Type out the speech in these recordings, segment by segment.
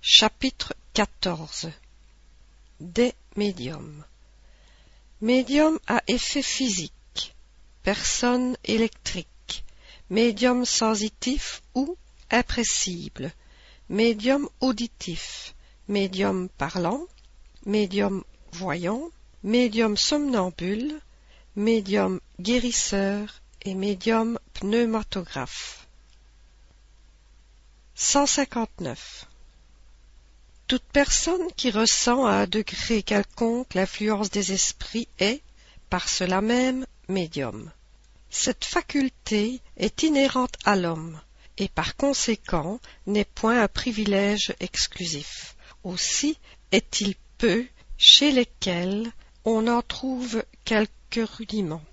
Chapitre XIV Des médiums. Médium à effet physique, personne électrique, médium sensitif ou impressible, médium auditif, médium parlant, médium voyant, médium somnambule, médium guérisseur et médium pneumatographe. 159. Toute personne qui ressent à un degré quelconque l'influence des esprits est, par cela même, médium. Cette faculté est inhérente à l'homme, et par conséquent n'est point un privilège exclusif. Aussi est-il peu chez lesquels on en trouve quelques rudiments.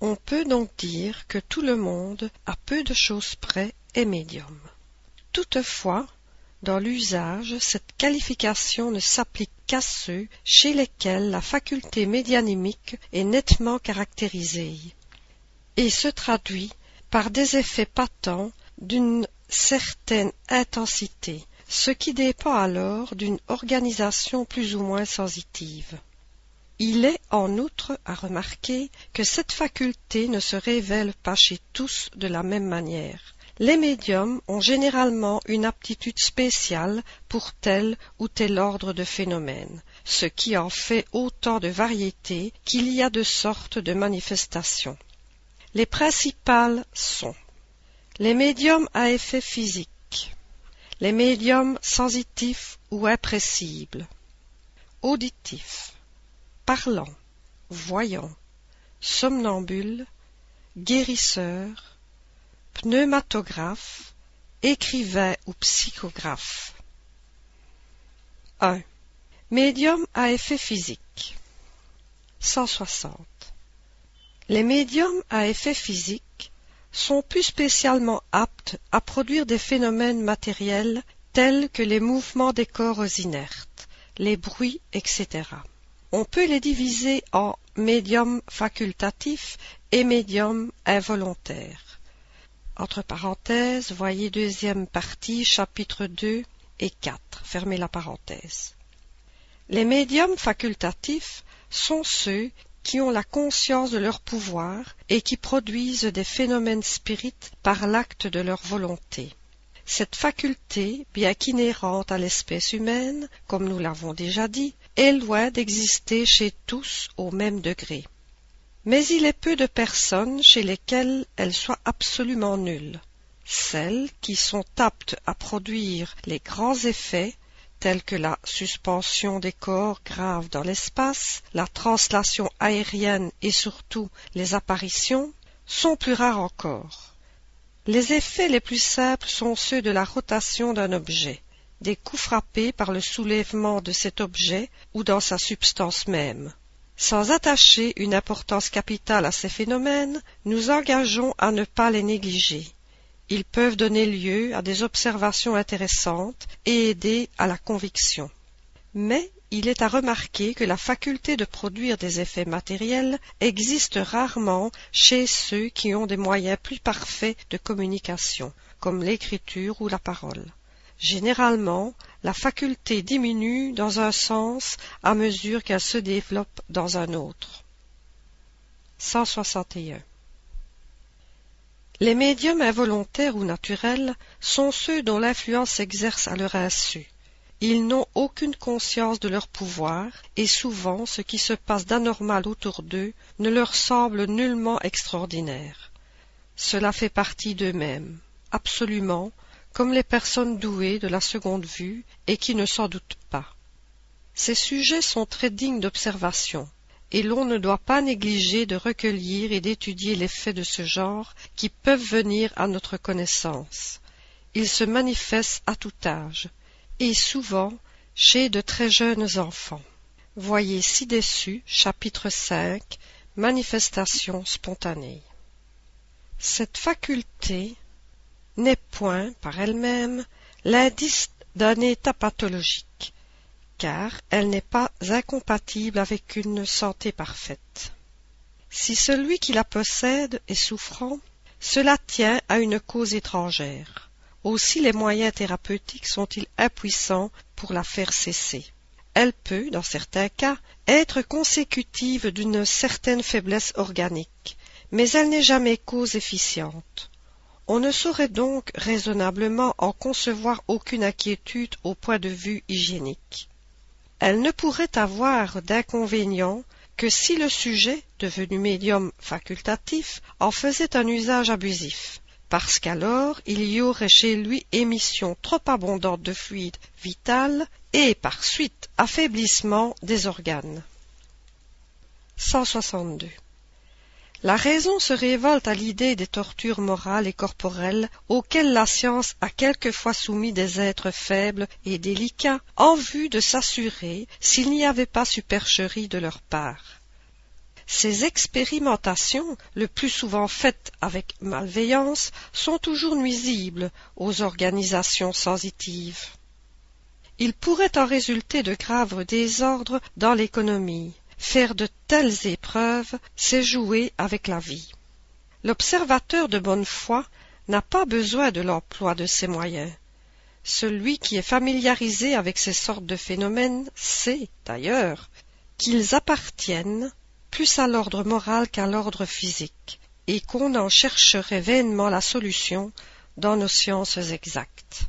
On peut donc dire que tout le monde, à peu de choses près, est médium. Toutefois, dans l'usage, cette qualification ne s'applique qu'à ceux chez lesquels la faculté médianimique est nettement caractérisée et se traduit par des effets patents d'une certaine intensité, ce qui dépend alors d'une organisation plus ou moins sensitive. Il est en outre à remarquer que cette faculté ne se révèle pas chez tous de la même manière. Les médiums ont généralement une aptitude spéciale pour tel ou tel ordre de phénomènes, ce qui en fait autant de variétés qu'il y a de sortes de manifestations. Les principales sont les médiums à effet physique, les médiums sensitifs ou impressibles, auditifs, parlants, voyants, somnambules, guérisseurs, pneumatographe, écrivain ou psychographe. 1. Médium à effet physique. 160. Les médiums à effet physique sont plus spécialement aptes à produire des phénomènes matériels tels que les mouvements des corps inertes, les bruits, etc. On peut les diviser en médiums facultatifs et médiums involontaires. Entre parenthèses, voyez deuxième partie, chapitre 2 et 4. Fermez la parenthèse. Les médiums facultatifs sont ceux qui ont la conscience de leur pouvoir et qui produisent des phénomènes spirites par l'acte de leur volonté. Cette faculté, bien qu'inhérente à l'espèce humaine, comme nous l'avons déjà dit, est loin d'exister chez tous au même degré mais il est peu de personnes chez lesquelles elle soit absolument nulle. Celles qui sont aptes à produire les grands effets, tels que la suspension des corps graves dans l'espace, la translation aérienne et surtout les apparitions, sont plus rares encore. Les effets les plus simples sont ceux de la rotation d'un objet, des coups frappés par le soulèvement de cet objet ou dans sa substance même. Sans attacher une importance capitale à ces phénomènes, nous engageons à ne pas les négliger. Ils peuvent donner lieu à des observations intéressantes et aider à la conviction. Mais il est à remarquer que la faculté de produire des effets matériels existe rarement chez ceux qui ont des moyens plus parfaits de communication, comme l'écriture ou la parole. Généralement, la faculté diminue dans un sens à mesure qu'elle se développe dans un autre. 161. Les médiums involontaires ou naturels sont ceux dont l'influence s'exerce à leur insu. Ils n'ont aucune conscience de leur pouvoir, et souvent ce qui se passe d'anormal autour d'eux ne leur semble nullement extraordinaire. Cela fait partie d'eux-mêmes, absolument, comme les personnes douées de la seconde vue et qui ne s'en doutent pas. Ces sujets sont très dignes d'observation, et l'on ne doit pas négliger de recueillir et d'étudier les faits de ce genre qui peuvent venir à notre connaissance. Ils se manifestent à tout âge, et souvent chez de très jeunes enfants. Voyez ci-dessus chapitre 5 Manifestation spontanée. Cette faculté n'est point, par elle-même, l'indice d'un état pathologique, car elle n'est pas incompatible avec une santé parfaite. Si celui qui la possède est souffrant, cela tient à une cause étrangère. aussi les moyens thérapeutiques sont-ils impuissants pour la faire cesser. Elle peut, dans certains cas, être consécutive d'une certaine faiblesse organique, mais elle n'est jamais cause efficiente. On ne saurait donc raisonnablement en concevoir aucune inquiétude au point de vue hygiénique. Elle ne pourrait avoir d'inconvénient que si le sujet, devenu médium facultatif, en faisait un usage abusif, parce qu'alors il y aurait chez lui émission trop abondante de fluide vital et par suite affaiblissement des organes. 162. La raison se révolte à l'idée des tortures morales et corporelles auxquelles la science a quelquefois soumis des êtres faibles et délicats en vue de s'assurer s'il n'y avait pas supercherie de leur part. Ces expérimentations, le plus souvent faites avec malveillance, sont toujours nuisibles aux organisations sensitives. Il pourrait en résulter de graves désordres dans l'économie Faire de telles épreuves, c'est jouer avec la vie. L'observateur de bonne foi n'a pas besoin de l'emploi de ces moyens. Celui qui est familiarisé avec ces sortes de phénomènes sait, d'ailleurs, qu'ils appartiennent plus à l'ordre moral qu'à l'ordre physique, et qu'on en chercherait vainement la solution dans nos sciences exactes.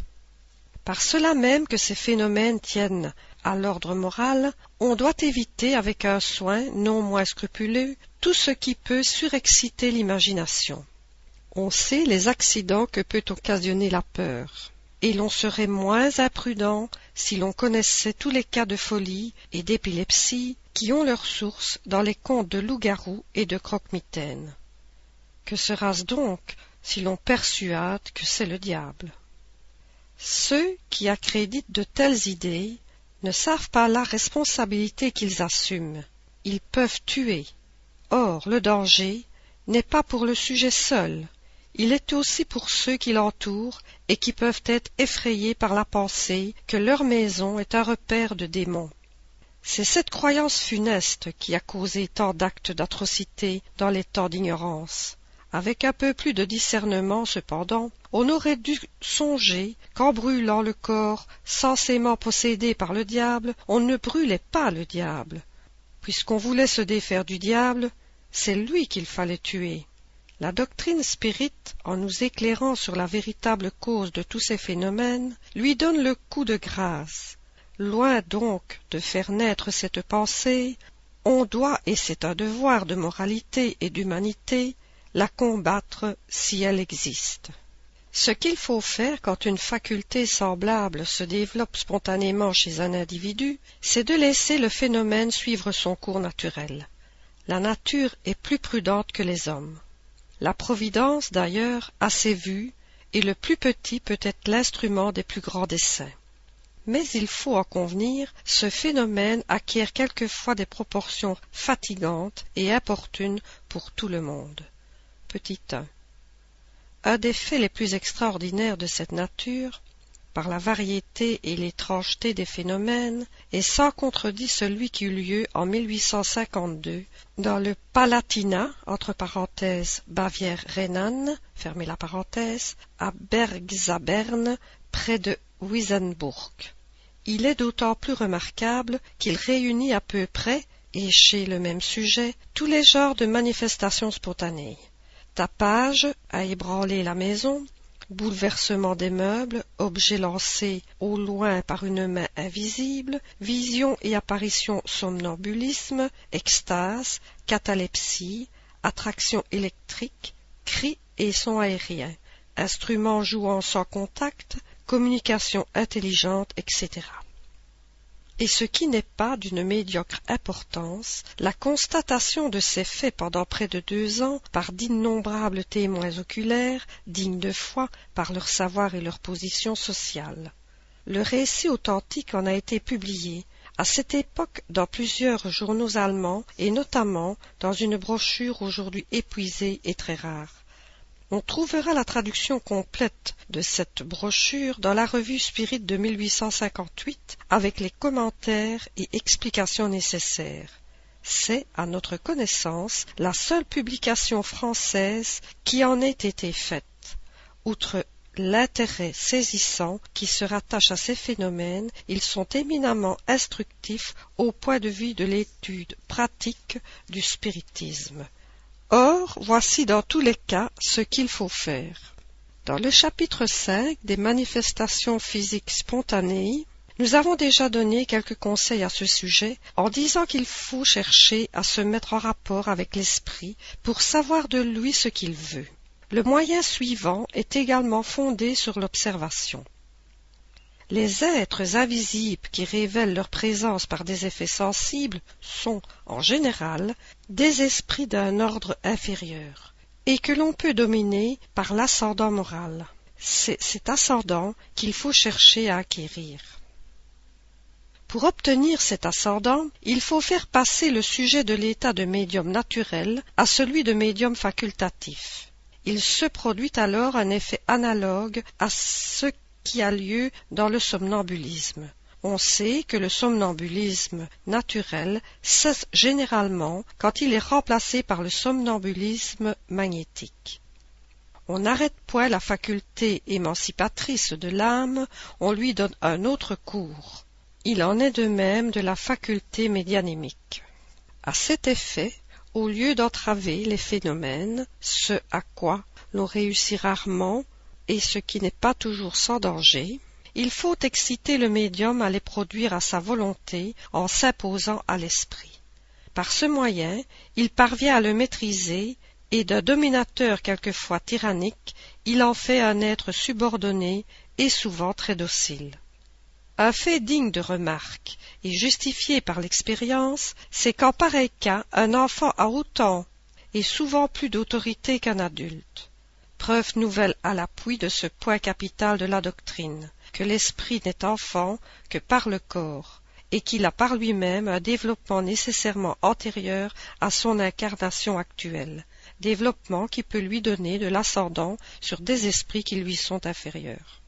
Par cela même que ces phénomènes tiennent à l'ordre moral, on doit éviter avec un soin non moins scrupuleux tout ce qui peut surexciter l'imagination. On sait les accidents que peut occasionner la peur, et l'on serait moins imprudent si l'on connaissait tous les cas de folie et d'épilepsie qui ont leur source dans les contes de loup-garou et de croque-mitaine. Que sera-ce donc si l'on persuade que c'est le diable? Ceux qui accréditent de telles idées ne savent pas la responsabilité qu'ils assument. Ils peuvent tuer. Or, le danger n'est pas pour le sujet seul, il est aussi pour ceux qui l'entourent et qui peuvent être effrayés par la pensée que leur maison est un repère de démons. C'est cette croyance funeste qui a causé tant d'actes d'atrocité dans les temps d'ignorance. Avec un peu plus de discernement, cependant, on aurait dû songer qu'en brûlant le corps censément possédé par le diable, on ne brûlait pas le diable. Puisqu'on voulait se défaire du diable, c'est lui qu'il fallait tuer. La doctrine spirite, en nous éclairant sur la véritable cause de tous ces phénomènes, lui donne le coup de grâce. Loin donc de faire naître cette pensée, on doit, et c'est un devoir de moralité et d'humanité, la combattre si elle existe. Ce qu'il faut faire quand une faculté semblable se développe spontanément chez un individu, c'est de laisser le phénomène suivre son cours naturel. La nature est plus prudente que les hommes. La Providence, d'ailleurs, a ses vues, et le plus petit peut être l'instrument des plus grands desseins. Mais il faut en convenir, ce phénomène acquiert quelquefois des proportions fatigantes et importunes pour tout le monde. Petit 1. Un des faits les plus extraordinaires de cette nature, par la variété et l'étrangeté des phénomènes, est sans contredit celui qui eut lieu en 1852 dans le Palatinat, entre parenthèses Bavière Rhénane, fermez la parenthèse, à Bergzabern, près de Wiesenburg. Il est d'autant plus remarquable qu'il réunit à peu près, et chez le même sujet, tous les genres de manifestations spontanées tapage à ébranler la maison, bouleversement des meubles, objets lancés au loin par une main invisible, vision et apparition somnambulisme, extase, catalepsie, attraction électrique, cris et sons aériens, instruments jouant sans contact, communication intelligente, etc et ce qui n'est pas d'une médiocre importance, la constatation de ces faits pendant près de deux ans par d'innombrables témoins oculaires, dignes de foi par leur savoir et leur position sociale. Le récit authentique en a été publié, à cette époque dans plusieurs journaux allemands et notamment dans une brochure aujourd'hui épuisée et très rare. On trouvera la traduction complète de cette brochure dans la revue Spirit de 1858 avec les commentaires et explications nécessaires. C'est, à notre connaissance, la seule publication française qui en ait été faite. Outre l'intérêt saisissant qui se rattache à ces phénomènes, ils sont éminemment instructifs au point de vue de l'étude pratique du spiritisme. Or, voici dans tous les cas ce qu'il faut faire. Dans le chapitre 5 des manifestations physiques spontanées, nous avons déjà donné quelques conseils à ce sujet en disant qu'il faut chercher à se mettre en rapport avec l'esprit pour savoir de lui ce qu'il veut. Le moyen suivant est également fondé sur l'observation. Les êtres invisibles qui révèlent leur présence par des effets sensibles sont, en général, des esprits d'un ordre inférieur, et que l'on peut dominer par l'ascendant moral. C'est cet ascendant qu'il faut chercher à acquérir. Pour obtenir cet ascendant, il faut faire passer le sujet de l'état de médium naturel à celui de médium facultatif il se produit alors un effet analogue à ce qui a lieu dans le somnambulisme. On sait que le somnambulisme naturel cesse généralement quand il est remplacé par le somnambulisme magnétique. On n'arrête point la faculté émancipatrice de l'âme, on lui donne un autre cours. Il en est de même de la faculté médianémique. À cet effet, au lieu d'entraver les phénomènes, ce à quoi l'on réussit rarement et ce qui n'est pas toujours sans danger, il faut exciter le médium à les produire à sa volonté en s'imposant à l'esprit. Par ce moyen, il parvient à le maîtriser et d'un dominateur quelquefois tyrannique, il en fait un être subordonné et souvent très docile. Un fait digne de remarque et justifié par l'expérience, c'est qu'en pareil cas un enfant a autant et souvent plus d'autorité qu'un adulte. Preuve nouvelle à l'appui de ce point capital de la doctrine, que l'esprit n'est enfant que par le corps, et qu'il a par lui-même un développement nécessairement antérieur à son incarnation actuelle, développement qui peut lui donner de l'ascendant sur des esprits qui lui sont inférieurs.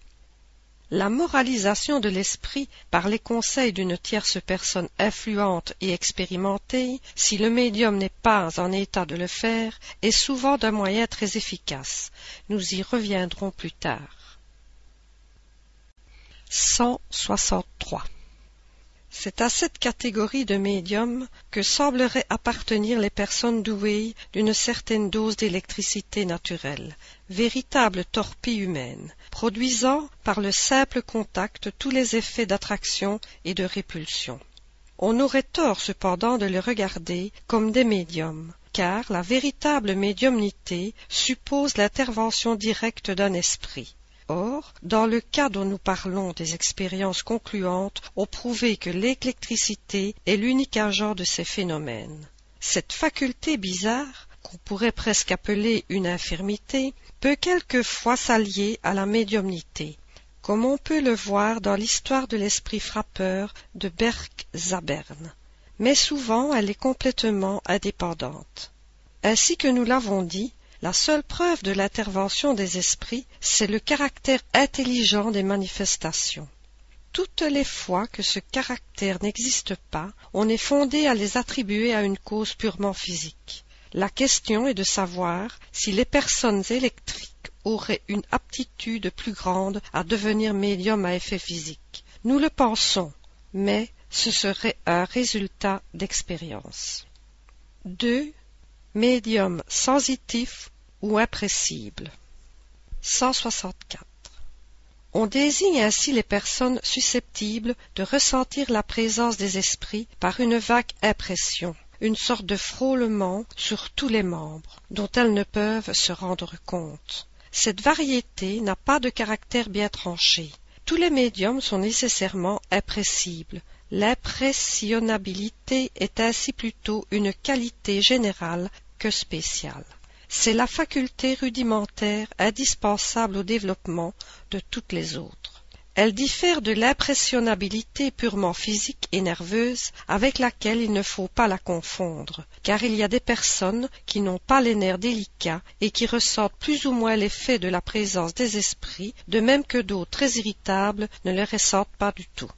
La moralisation de l'esprit par les conseils d'une tierce personne influente et expérimentée, si le médium n'est pas en état de le faire, est souvent d'un moyen très efficace. Nous y reviendrons plus tard. 163. C'est à cette catégorie de médiums que sembleraient appartenir les personnes douées d'une certaine dose d'électricité naturelle, véritable torpille humaine, produisant par le simple contact tous les effets d'attraction et de répulsion. On aurait tort cependant de les regarder comme des médiums, car la véritable médiumnité suppose l'intervention directe d'un esprit. Or, dans le cas dont nous parlons des expériences concluantes ont prouvé que l'électricité est l'unique agent de ces phénomènes. Cette faculté bizarre qu'on pourrait presque appeler une infirmité, peut quelquefois s'allier à la médiumnité, comme on peut le voir dans l'histoire de l'esprit frappeur de Berg-Zabern. Mais souvent elle est complètement indépendante. Ainsi que nous l'avons dit, la seule preuve de l'intervention des esprits, c'est le caractère intelligent des manifestations. Toutes les fois que ce caractère n'existe pas, on est fondé à les attribuer à une cause purement physique. La question est de savoir si les personnes électriques auraient une aptitude plus grande à devenir médium à effet physique. Nous le pensons, mais ce serait un résultat d'expérience. 2. Médium sensitif ou impressible. 164. On désigne ainsi les personnes susceptibles de ressentir la présence des esprits par une vague impression une sorte de frôlement sur tous les membres, dont elles ne peuvent se rendre compte. Cette variété n'a pas de caractère bien tranché. Tous les médiums sont nécessairement impressibles. L'impressionnabilité est ainsi plutôt une qualité générale que spéciale. C'est la faculté rudimentaire indispensable au développement de toutes les autres. Elle diffère de l'impressionnabilité purement physique et nerveuse avec laquelle il ne faut pas la confondre, car il y a des personnes qui n'ont pas les nerfs délicats et qui ressentent plus ou moins l'effet de la présence des esprits, de même que d'autres très irritables ne le ressentent pas du tout.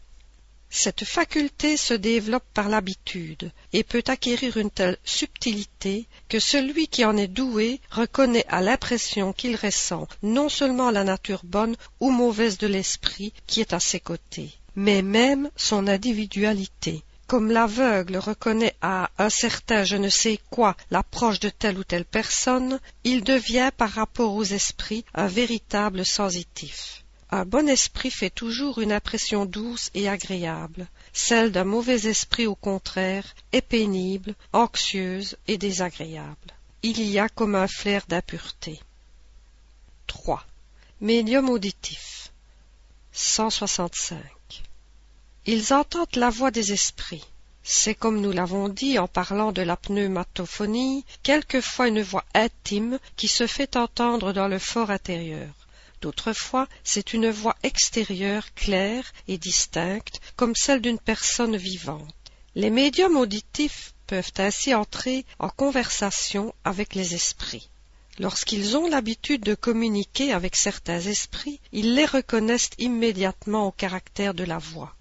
Cette faculté se développe par l'habitude et peut acquérir une telle subtilité que celui qui en est doué reconnaît à l'impression qu'il ressent non seulement la nature bonne ou mauvaise de l'esprit qui est à ses côtés, mais même son individualité. Comme l'aveugle reconnaît à un certain je ne sais quoi l'approche de telle ou telle personne, il devient par rapport aux esprits un véritable sensitif. Un bon esprit fait toujours une impression douce et agréable. Celle d'un mauvais esprit, au contraire, est pénible, anxieuse et désagréable. Il y a comme un flair d'impureté. 3. Médium auditif 165. Ils entendent la voix des esprits. C'est comme nous l'avons dit en parlant de la pneumatophonie, quelquefois une voix intime qui se fait entendre dans le fort intérieur. D'autres fois, c'est une voix extérieure claire et distincte, comme celle d'une personne vivante. Les médiums auditifs peuvent ainsi entrer en conversation avec les esprits. Lorsqu'ils ont l'habitude de communiquer avec certains esprits, ils les reconnaissent immédiatement au caractère de la voix.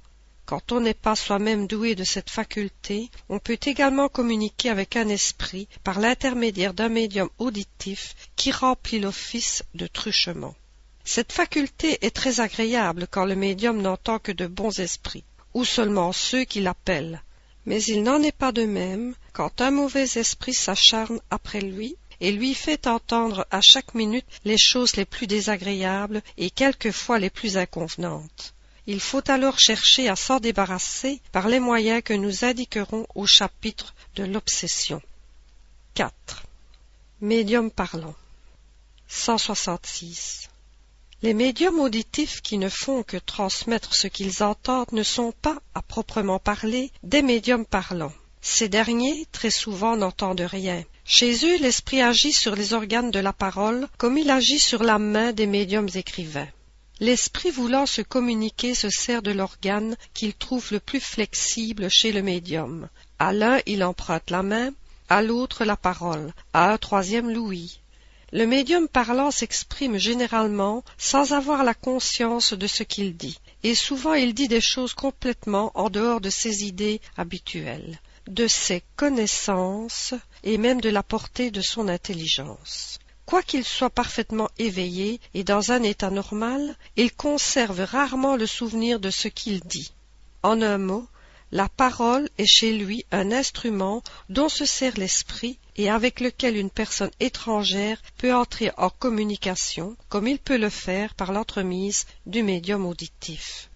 Quand on n'est pas soi-même doué de cette faculté, on peut également communiquer avec un esprit par l'intermédiaire d'un médium auditif qui remplit l'office de truchement. Cette faculté est très agréable quand le médium n'entend que de bons esprits, ou seulement ceux qui l'appellent. Mais il n'en est pas de même quand un mauvais esprit s'acharne après lui et lui fait entendre à chaque minute les choses les plus désagréables et quelquefois les plus inconvenantes. Il faut alors chercher à s'en débarrasser par les moyens que nous indiquerons au chapitre de l'obsession. 4. Médium parlant 166. Les médiums auditifs qui ne font que transmettre ce qu'ils entendent ne sont pas, à proprement parler, des médiums parlants. Ces derniers, très souvent, n'entendent rien. Chez eux, l'esprit agit sur les organes de la parole comme il agit sur la main des médiums écrivains. L'esprit voulant se communiquer se sert de l'organe qu'il trouve le plus flexible chez le médium. À l'un, il emprunte la main, à l'autre la parole, à un troisième l'ouïe. Le médium parlant s'exprime généralement sans avoir la conscience de ce qu'il dit, et souvent il dit des choses complètement en dehors de ses idées habituelles, de ses connaissances et même de la portée de son intelligence. Quoiqu'il soit parfaitement éveillé et dans un état normal, il conserve rarement le souvenir de ce qu'il dit. En un mot, la parole est chez lui un instrument dont se sert l'esprit et avec lequel une personne étrangère peut entrer en communication, comme il peut le faire par l'entremise du médium auditif.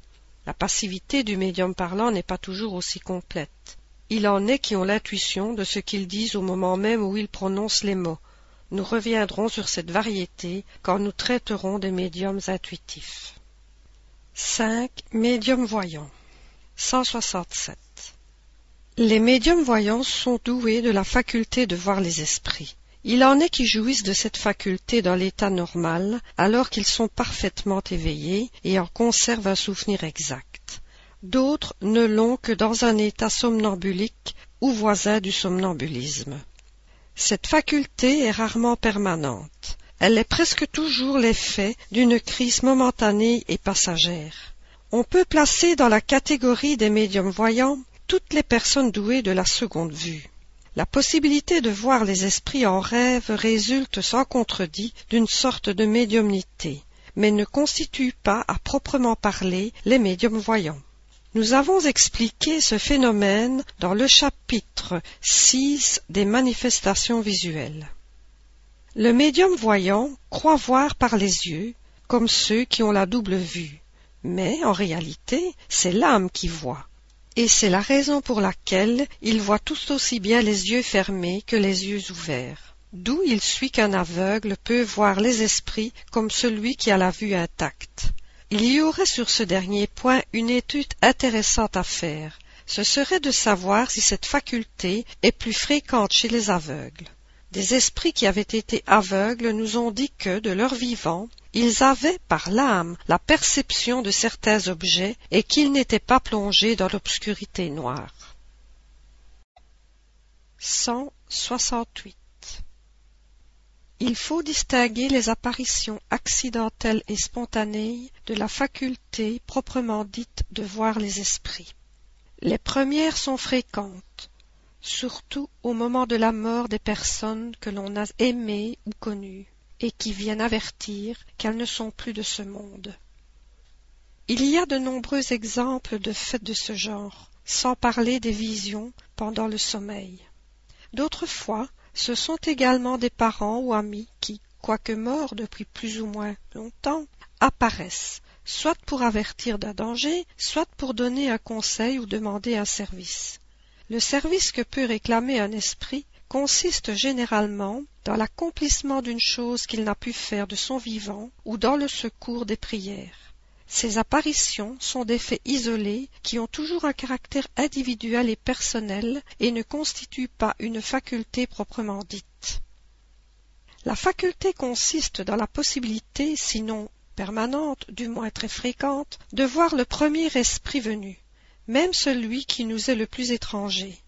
La passivité du médium parlant n'est pas toujours aussi complète. Il en est qui ont l'intuition de ce qu'ils disent au moment même où ils prononcent les mots. Nous reviendrons sur cette variété quand nous traiterons des médiums intuitifs. 5. Médium voyant 167. Les médiums voyants sont doués de la faculté de voir les esprits. Il en est qui jouissent de cette faculté dans l'état normal, alors qu'ils sont parfaitement éveillés et en conservent un souvenir exact. D'autres ne l'ont que dans un état somnambulique ou voisin du somnambulisme. Cette faculté est rarement permanente. Elle est presque toujours l'effet d'une crise momentanée et passagère. On peut placer dans la catégorie des médiums voyants toutes les personnes douées de la seconde vue. La possibilité de voir les esprits en rêve résulte sans contredit d'une sorte de médiumnité, mais ne constitue pas à proprement parler les médiums voyants. Nous avons expliqué ce phénomène dans le chapitre 6 des manifestations visuelles. Le médium voyant croit voir par les yeux, comme ceux qui ont la double vue mais en réalité c'est l'âme qui voit. Et c'est la raison pour laquelle il voit tout aussi bien les yeux fermés que les yeux ouverts. D'où il suit qu'un aveugle peut voir les esprits comme celui qui a la vue intacte. Il y aurait sur ce dernier point une étude intéressante à faire. Ce serait de savoir si cette faculté est plus fréquente chez les aveugles. Des esprits qui avaient été aveugles nous ont dit que, de leur vivant, ils avaient par l'âme la perception de certains objets et qu'ils n'étaient pas plongés dans l'obscurité noire. 168. Il faut distinguer les apparitions accidentelles et spontanées de la faculté proprement dite de voir les esprits. Les premières sont fréquentes, surtout au moment de la mort des personnes que l'on a aimées ou connues, et qui viennent avertir qu'elles ne sont plus de ce monde. Il y a de nombreux exemples de faits de ce genre, sans parler des visions pendant le sommeil. D'autres fois, ce sont également des parents ou amis qui, quoique morts depuis plus ou moins longtemps, apparaissent, soit pour avertir d'un danger, soit pour donner un conseil ou demander un service. Le service que peut réclamer un esprit consiste généralement dans l'accomplissement d'une chose qu'il n'a pu faire de son vivant ou dans le secours des prières. Ces apparitions sont des faits isolés qui ont toujours un caractère individuel et personnel et ne constituent pas une faculté proprement dite. La faculté consiste dans la possibilité, sinon permanente, du moins très fréquente, de voir le premier esprit venu, même celui qui nous est le plus étranger.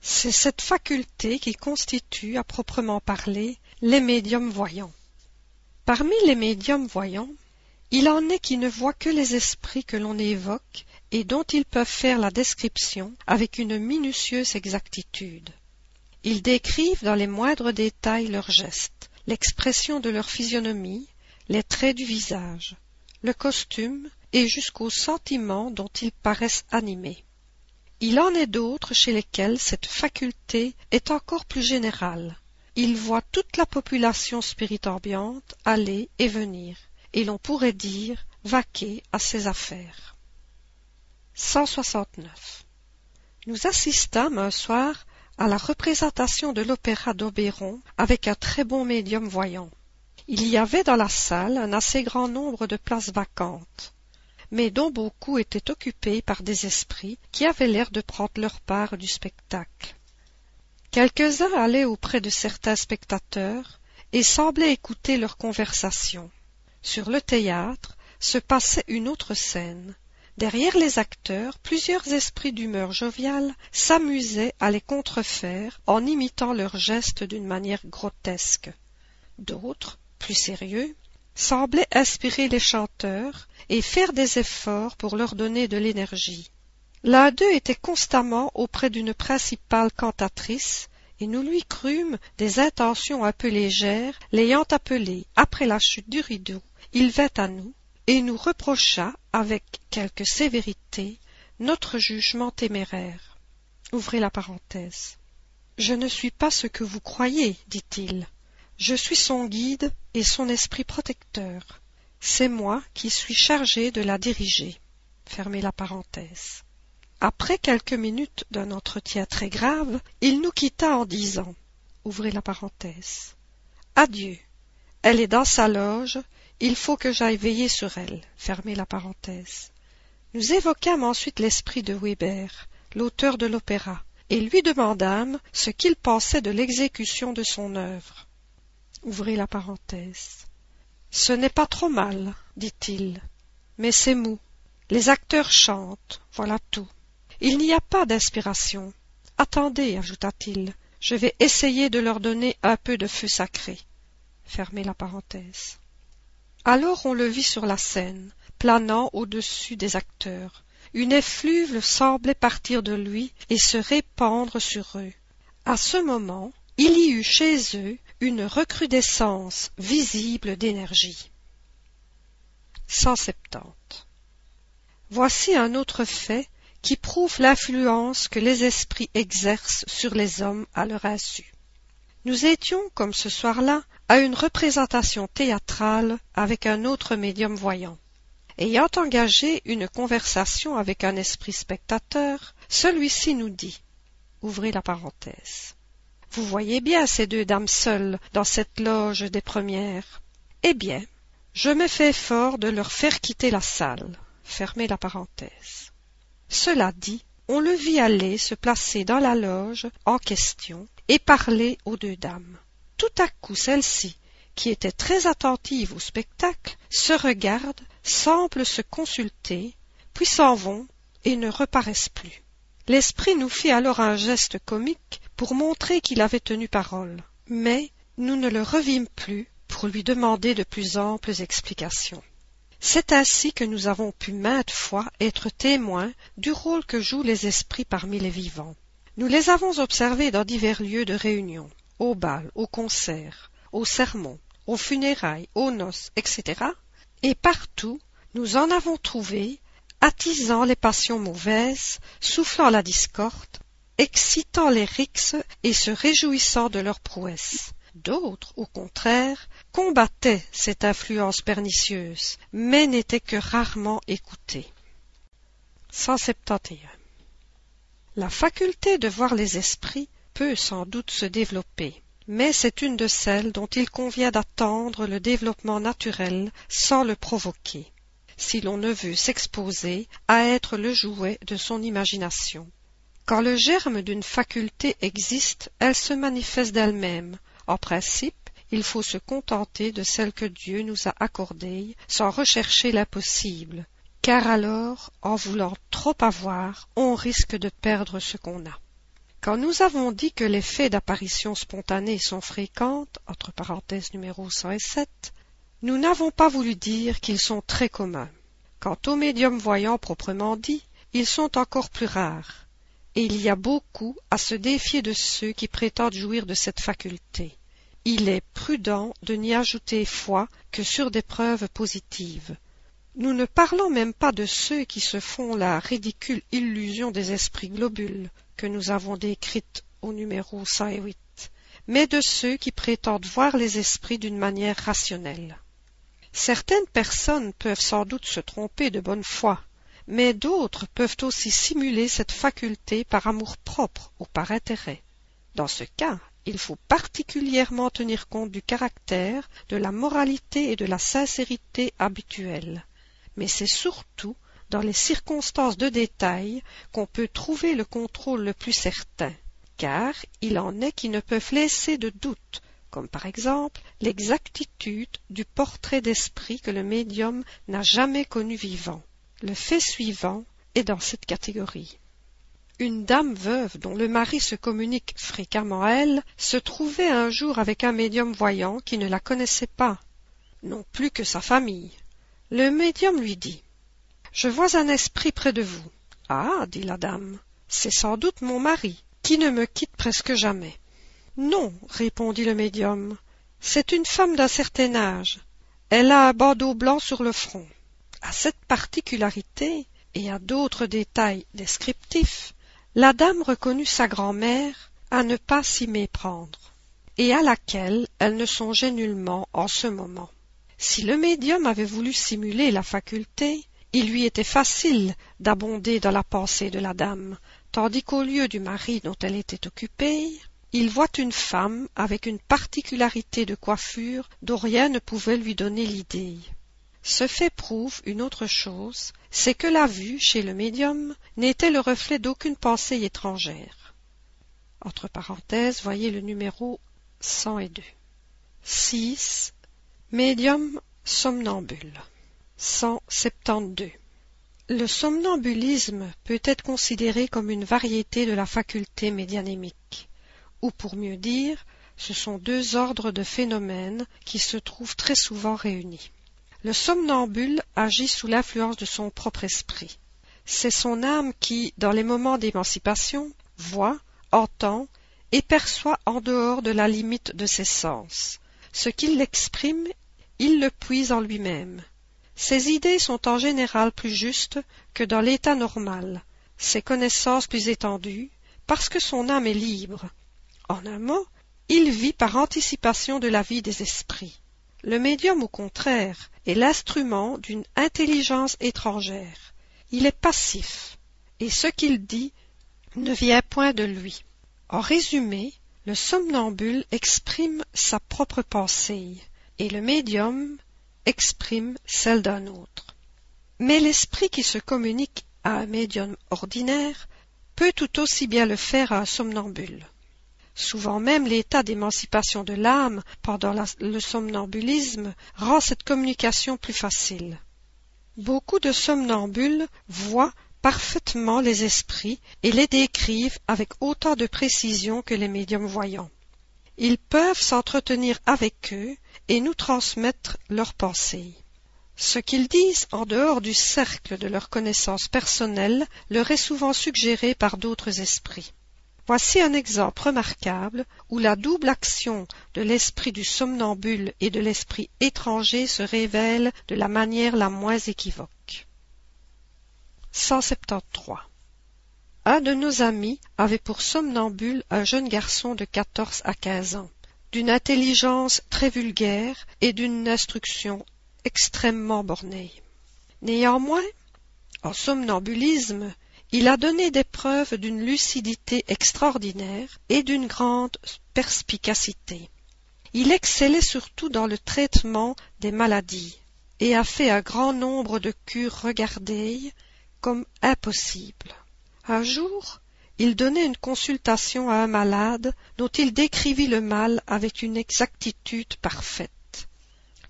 C'est cette faculté qui constitue, à proprement parler, les médiums voyants. Parmi les médiums voyants, il en est qui ne voient que les esprits que l'on évoque et dont ils peuvent faire la description avec une minutieuse exactitude. Ils décrivent dans les moindres détails leurs gestes, l'expression de leur physionomie, les traits du visage, le costume, et jusqu'aux sentiments dont ils paraissent animés. Il en est d'autres chez lesquels cette faculté est encore plus générale. Ils voient toute la population spirit ambiante aller et venir, et l'on pourrait dire vaquer à ses affaires. 169. Nous assistâmes un soir à la représentation de l'opéra d'Oberon avec un très bon médium voyant. Il y avait dans la salle un assez grand nombre de places vacantes mais dont beaucoup étaient occupés par des esprits qui avaient l'air de prendre leur part du spectacle. Quelques-uns allaient auprès de certains spectateurs et semblaient écouter leur conversation. Sur le théâtre se passait une autre scène. Derrière les acteurs, plusieurs esprits d'humeur joviale s'amusaient à les contrefaire en imitant leurs gestes d'une manière grotesque. D'autres, plus sérieux, semblait inspirer les chanteurs et faire des efforts pour leur donner de l'énergie. L'un d'eux était constamment auprès d'une principale cantatrice, et nous lui crûmes des intentions un peu légères, l'ayant appelé, après la chute du rideau, il vint à nous, et nous reprocha, avec quelque sévérité, notre jugement téméraire. Ouvrez la parenthèse. Je ne suis pas ce que vous croyez, dit-il. Je suis son guide et son esprit protecteur. C'est moi qui suis chargé de la diriger. Après quelques minutes d'un entretien très grave, il nous quitta en disant. Adieu. Elle est dans sa loge, il faut que j'aille veiller sur elle. Nous évoquâmes ensuite l'esprit de Weber, l'auteur de l'opéra, et lui demandâmes ce qu'il pensait de l'exécution de son œuvre. La parenthèse. Ce n'est pas trop mal, dit-il, mais c'est mou. Les acteurs chantent, voilà tout. Il n'y a pas d'inspiration. Attendez, ajouta-t-il, je vais essayer de leur donner un peu de feu sacré. Fermez la parenthèse. Alors on le vit sur la scène, planant au-dessus des acteurs. Une effluve semblait partir de lui et se répandre sur eux. À ce moment, il y eut chez eux une recrudescence visible d'énergie. 170. Voici un autre fait qui prouve l'influence que les esprits exercent sur les hommes à leur insu. Nous étions, comme ce soir-là, à une représentation théâtrale avec un autre médium voyant. Ayant engagé une conversation avec un esprit spectateur, celui-ci nous dit Ouvrez la parenthèse. Vous voyez bien ces deux dames seules dans cette loge des premières. Eh bien, je me fais fort de leur faire quitter la salle. Fermez la parenthèse. Cela dit, on le vit aller se placer dans la loge en question et parler aux deux dames. Tout à coup, celles-ci, qui étaient très attentives au spectacle, se regardent, semblent se consulter, puis s'en vont et ne reparaissent plus. L'esprit nous fit alors un geste comique pour montrer qu'il avait tenu parole. Mais nous ne le revîmes plus pour lui demander de plus amples explications. C'est ainsi que nous avons pu maintes fois être témoins du rôle que jouent les esprits parmi les vivants. Nous les avons observés dans divers lieux de réunion, au bal, au concert, au sermon, aux funérailles, aux noces, etc. Et partout, nous en avons trouvé, attisant les passions mauvaises, soufflant la discorde, excitant les rixes et se réjouissant de leurs prouesses. D'autres, au contraire, combattaient cette influence pernicieuse, mais n'étaient que rarement écoutés. 171. La faculté de voir les esprits peut sans doute se développer, mais c'est une de celles dont il convient d'attendre le développement naturel sans le provoquer, si l'on ne veut s'exposer à être le jouet de son imagination. Quand le germe d'une faculté existe, elle se manifeste d'elle-même. En principe, il faut se contenter de celle que Dieu nous a accordée, sans rechercher l'impossible, car alors, en voulant trop avoir, on risque de perdre ce qu'on a. Quand nous avons dit que les faits d'apparition spontanée sont fréquentes, entre parenthèses numéro 107, nous n'avons pas voulu dire qu'ils sont très communs. Quant aux médiums voyants proprement dit, ils sont encore plus rares, il y a beaucoup à se défier de ceux qui prétendent jouir de cette faculté. Il est prudent de n'y ajouter foi que sur des preuves positives. Nous ne parlons même pas de ceux qui se font la ridicule illusion des esprits globules, que nous avons décrite au numéro 108, mais de ceux qui prétendent voir les esprits d'une manière rationnelle. Certaines personnes peuvent sans doute se tromper de bonne foi, mais d'autres peuvent aussi simuler cette faculté par amour-propre ou par intérêt. Dans ce cas, il faut particulièrement tenir compte du caractère, de la moralité et de la sincérité habituelle. Mais c'est surtout dans les circonstances de détail qu'on peut trouver le contrôle le plus certain, car il en est qui ne peuvent laisser de doute, comme par exemple l'exactitude du portrait d'esprit que le médium n'a jamais connu vivant. Le fait suivant est dans cette catégorie. Une dame veuve dont le mari se communique fréquemment à elle se trouvait un jour avec un médium voyant qui ne la connaissait pas, non plus que sa famille. Le médium lui dit je vois un esprit près de vous. Ah, dit la dame, c'est sans doute mon mari, qui ne me quitte presque jamais. Non, répondit le médium, c'est une femme d'un certain âge. Elle a un bandeau blanc sur le front. À cette particularité, et à d'autres détails descriptifs, la dame reconnut sa grand-mère à ne pas s'y méprendre, et à laquelle elle ne songeait nullement en ce moment. Si le médium avait voulu simuler la faculté, il lui était facile d'abonder dans la pensée de la dame, tandis qu'au lieu du mari dont elle était occupée, il voit une femme avec une particularité de coiffure dont rien ne pouvait lui donner l'idée. Ce fait prouve une autre chose, c'est que la vue chez le médium n'était le reflet d'aucune pensée étrangère. Voyez le numéro 102. 6. Médium somnambule. 172. Le somnambulisme peut être considéré comme une variété de la faculté médianémique, ou pour mieux dire, ce sont deux ordres de phénomènes qui se trouvent très souvent réunis. Le somnambule agit sous l'influence de son propre esprit. C'est son âme qui, dans les moments d'émancipation, voit, entend et perçoit en dehors de la limite de ses sens. Ce qu'il l'exprime, il le puise en lui-même. Ses idées sont en général plus justes que dans l'état normal, ses connaissances plus étendues, parce que son âme est libre. En un mot, il vit par anticipation de la vie des esprits. Le médium, au contraire, est l'instrument d'une intelligence étrangère. Il est passif, et ce qu'il dit ne vient point de lui. En résumé, le somnambule exprime sa propre pensée, et le médium exprime celle d'un autre. Mais l'esprit qui se communique à un médium ordinaire peut tout aussi bien le faire à un somnambule. Souvent même l'état d'émancipation de l'âme pendant le somnambulisme rend cette communication plus facile. Beaucoup de somnambules voient parfaitement les esprits et les décrivent avec autant de précision que les médiums voyants. Ils peuvent s'entretenir avec eux et nous transmettre leurs pensées. Ce qu'ils disent en dehors du cercle de leur connaissance personnelle leur est souvent suggéré par d'autres esprits. Voici un exemple remarquable où la double action de l'esprit du somnambule et de l'esprit étranger se révèle de la manière la moins équivoque. 173. Un de nos amis avait pour somnambule un jeune garçon de quatorze à quinze ans, d'une intelligence très vulgaire et d'une instruction extrêmement bornée. Néanmoins, en somnambulisme, il a donné des preuves d'une lucidité extraordinaire et d'une grande perspicacité. Il excellait surtout dans le traitement des maladies et a fait un grand nombre de cures regardées comme impossibles. Un jour, il donnait une consultation à un malade dont il décrivit le mal avec une exactitude parfaite.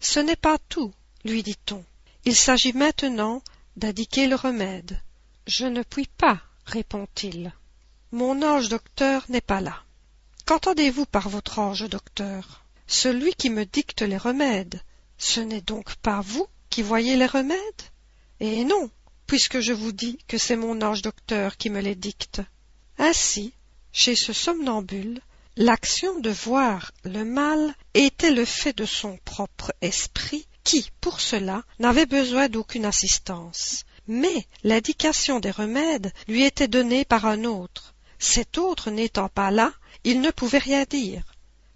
Ce n'est pas tout, lui dit-on. Il s'agit maintenant d'indiquer le remède. Je ne puis pas, répond-il. Mon ange docteur n'est pas là. Qu'entendez-vous par votre ange docteur? Celui qui me dicte les remèdes. Ce n'est donc pas vous qui voyez les remèdes? Eh non, puisque je vous dis que c'est mon ange docteur qui me les dicte. Ainsi, chez ce somnambule, l'action de voir le mal était le fait de son propre esprit qui, pour cela, n'avait besoin d'aucune assistance mais l'indication des remèdes lui était donnée par un autre. Cet autre n'étant pas là, il ne pouvait rien dire.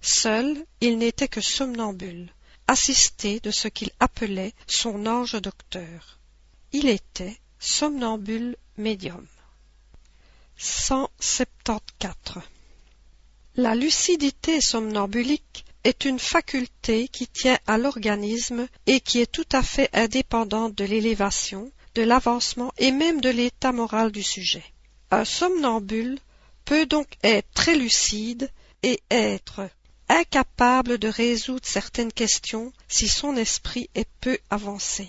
Seul, il n'était que somnambule, assisté de ce qu'il appelait son ange docteur. Il était somnambule médium. 174. La lucidité somnambulique est une faculté qui tient à l'organisme et qui est tout à fait indépendante de l'élévation, de l'avancement et même de l'état moral du sujet. Un somnambule peut donc être très lucide et être incapable de résoudre certaines questions si son esprit est peu avancé.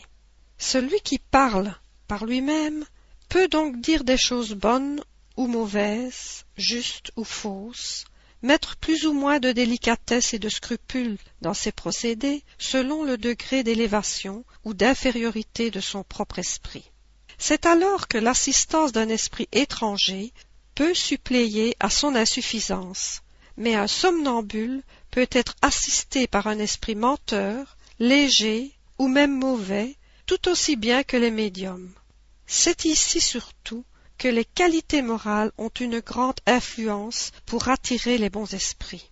Celui qui parle par lui-même peut donc dire des choses bonnes ou mauvaises, justes ou fausses, mettre plus ou moins de délicatesse et de scrupule dans ses procédés selon le degré d'élévation ou d'infériorité de son propre esprit. C'est alors que l'assistance d'un esprit étranger peut suppléer à son insuffisance, mais un somnambule peut être assisté par un esprit menteur, léger ou même mauvais, tout aussi bien que les médiums. C'est ici surtout les qualités morales ont une grande influence pour attirer les bons esprits.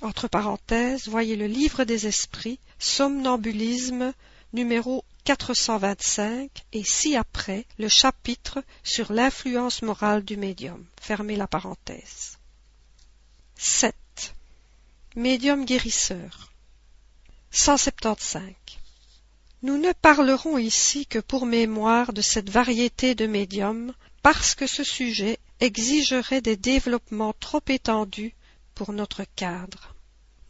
Entre parenthèses, voyez le livre des esprits, somnambulisme, numéro 425 et ci-après le chapitre sur l'influence morale du médium. Fermez la parenthèse. 7. Médium guérisseur. 175. Nous ne parlerons ici que pour mémoire de cette variété de médiums parce que ce sujet exigerait des développements trop étendus pour notre cadre.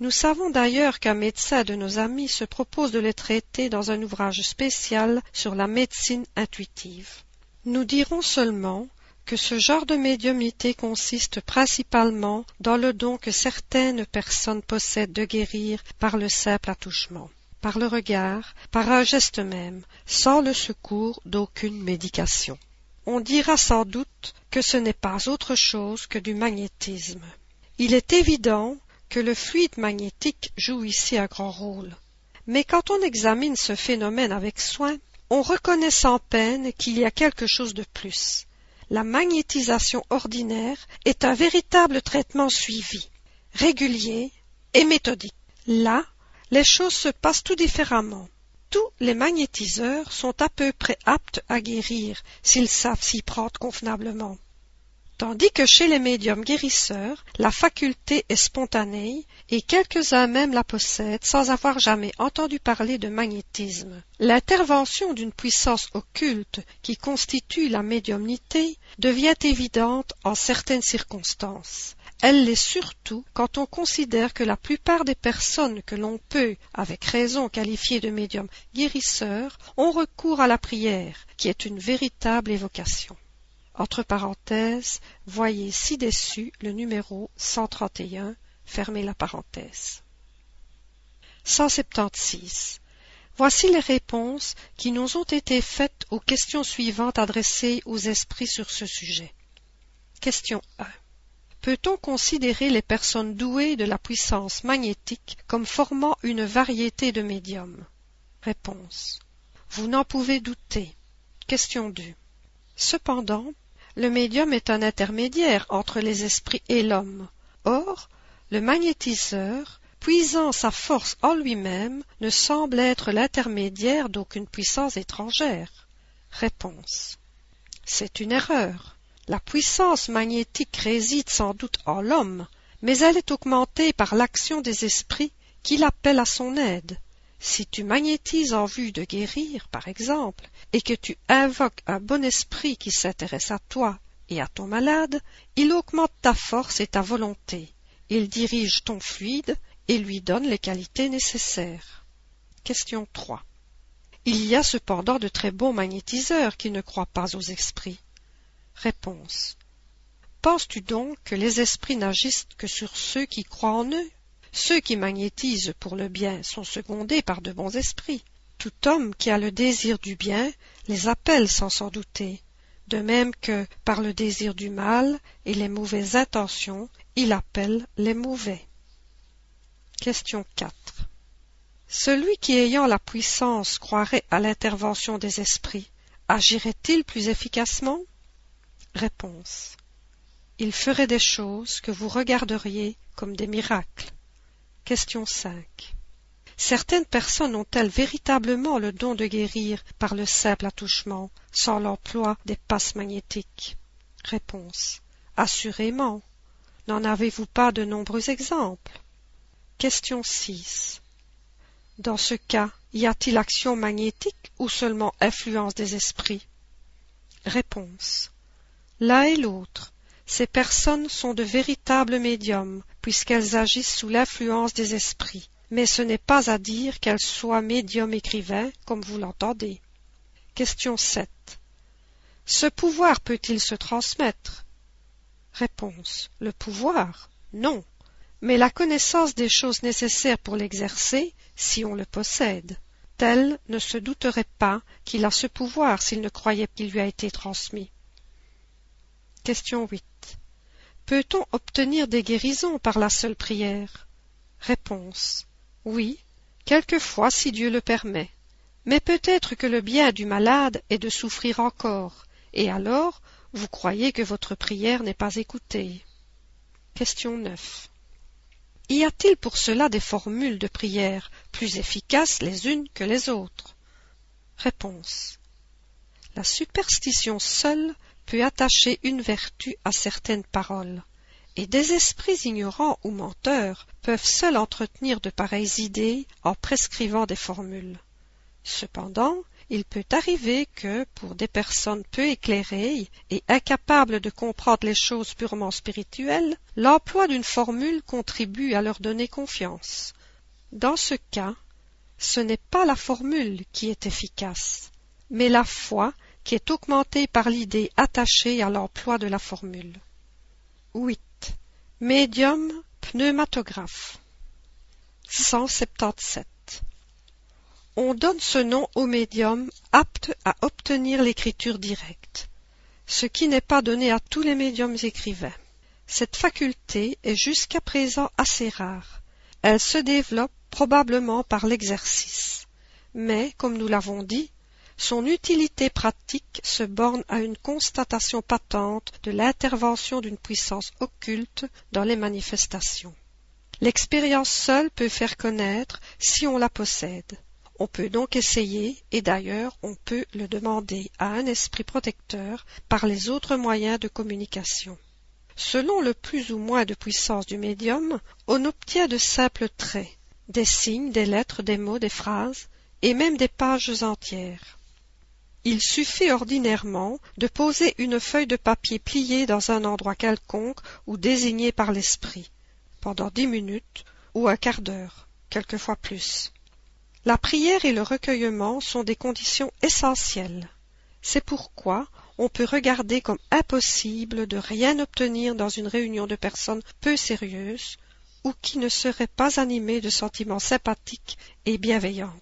Nous savons d'ailleurs qu'un médecin de nos amis se propose de les traiter dans un ouvrage spécial sur la médecine intuitive. Nous dirons seulement que ce genre de médiumnité consiste principalement dans le don que certaines personnes possèdent de guérir par le simple attouchement, par le regard, par un geste même, sans le secours d'aucune médication on dira sans doute que ce n'est pas autre chose que du magnétisme. Il est évident que le fluide magnétique joue ici un grand rôle. Mais quand on examine ce phénomène avec soin, on reconnaît sans peine qu'il y a quelque chose de plus. La magnétisation ordinaire est un véritable traitement suivi, régulier et méthodique. Là, les choses se passent tout différemment. Tous les magnétiseurs sont à peu près aptes à guérir s'ils savent s'y prendre convenablement. Tandis que chez les médiums guérisseurs, la faculté est spontanée et quelques-uns même la possèdent sans avoir jamais entendu parler de magnétisme. L'intervention d'une puissance occulte qui constitue la médiumnité devient évidente en certaines circonstances. Elle l'est surtout quand on considère que la plupart des personnes que l'on peut, avec raison, qualifier de médiums guérisseurs, ont recours à la prière, qui est une véritable évocation. Entre parenthèses, voyez ci-dessus le numéro 131, fermez la parenthèse. 176. Voici les réponses qui nous ont été faites aux questions suivantes adressées aux esprits sur ce sujet. Question 1. Peut-on considérer les personnes douées de la puissance magnétique comme formant une variété de médiums? Réponse. Vous n'en pouvez douter. Question 2. Cependant, le médium est un intermédiaire entre les esprits et l'homme. Or, le magnétiseur, puisant sa force en lui-même, ne semble être l'intermédiaire d'aucune puissance étrangère. Réponse. C'est une erreur. La puissance magnétique réside sans doute en l'homme, mais elle est augmentée par l'action des esprits qui l'appellent à son aide. Si tu magnétises en vue de guérir, par exemple, et que tu invoques un bon esprit qui s'intéresse à toi et à ton malade, il augmente ta force et ta volonté. Il dirige ton fluide et lui donne les qualités nécessaires. Question 3. Il y a cependant de très bons magnétiseurs qui ne croient pas aux esprits. Réponse. Penses-tu donc que les esprits n'agissent que sur ceux qui croient en eux? Ceux qui magnétisent pour le bien sont secondés par de bons esprits. Tout homme qui a le désir du bien les appelle sans s'en douter, de même que, par le désir du mal et les mauvaises intentions, il appelle les mauvais. Question 4. Celui qui ayant la puissance croirait à l'intervention des esprits, agirait-il plus efficacement? Il ferait des choses que vous regarderiez comme des miracles. Question 5. Certaines personnes ont-elles véritablement le don de guérir par le simple attouchement, sans l'emploi des passes magnétiques? Réponse. Assurément. N'en avez-vous pas de nombreux exemples? Question 6. Dans ce cas, y a-t-il action magnétique ou seulement influence des esprits? Réponse. L'un et l'autre. Ces personnes sont de véritables médiums, puisqu'elles agissent sous l'influence des esprits. Mais ce n'est pas à dire qu'elles soient médiums écrivains, comme vous l'entendez. Question 7. Ce pouvoir peut-il se transmettre? Réponse. Le pouvoir Non. Mais la connaissance des choses nécessaires pour l'exercer, si on le possède. Tel ne se douterait pas qu'il a ce pouvoir s'il ne croyait qu'il lui a été transmis. Question 8. Peut-on obtenir des guérisons par la seule prière? Réponse. Oui, quelquefois si Dieu le permet. Mais peut-être que le bien du malade est de souffrir encore, et alors vous croyez que votre prière n'est pas écoutée. Question 9. Y a-t-il pour cela des formules de prière plus efficaces les unes que les autres? Réponse. La superstition seule peut attacher une vertu à certaines paroles, et des esprits ignorants ou menteurs peuvent seuls entretenir de pareilles idées en prescrivant des formules. Cependant, il peut arriver que, pour des personnes peu éclairées et incapables de comprendre les choses purement spirituelles, l'emploi d'une formule contribue à leur donner confiance. Dans ce cas, ce n'est pas la formule qui est efficace, mais la foi qui est augmentée par l'idée attachée à l'emploi de la formule. 8. Médium pneumatographe 177. On donne ce nom au médium apte à obtenir l'écriture directe, ce qui n'est pas donné à tous les médiums écrivains. Cette faculté est jusqu'à présent assez rare. Elle se développe probablement par l'exercice. Mais, comme nous l'avons dit, son utilité pratique se borne à une constatation patente de l'intervention d'une puissance occulte dans les manifestations. L'expérience seule peut faire connaître si on la possède. On peut donc essayer, et d'ailleurs on peut le demander à un esprit protecteur par les autres moyens de communication. Selon le plus ou moins de puissance du médium, on obtient de simples traits, des signes, des lettres, des mots, des phrases, et même des pages entières. Il suffit ordinairement de poser une feuille de papier pliée dans un endroit quelconque ou désigné par l'esprit, pendant dix minutes ou un quart d'heure, quelquefois plus. La prière et le recueillement sont des conditions essentielles. C'est pourquoi on peut regarder comme impossible de rien obtenir dans une réunion de personnes peu sérieuses ou qui ne seraient pas animées de sentiments sympathiques et bienveillants.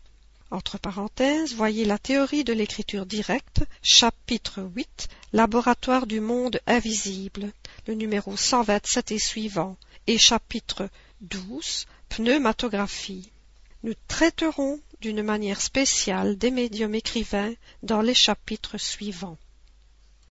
Entre parenthèses, voyez la théorie de l'écriture directe, chapitre 8, Laboratoire du monde invisible, le numéro 127 et suivant, et chapitre 12, pneumatographie. Nous traiterons d'une manière spéciale des médiums écrivains dans les chapitres suivants.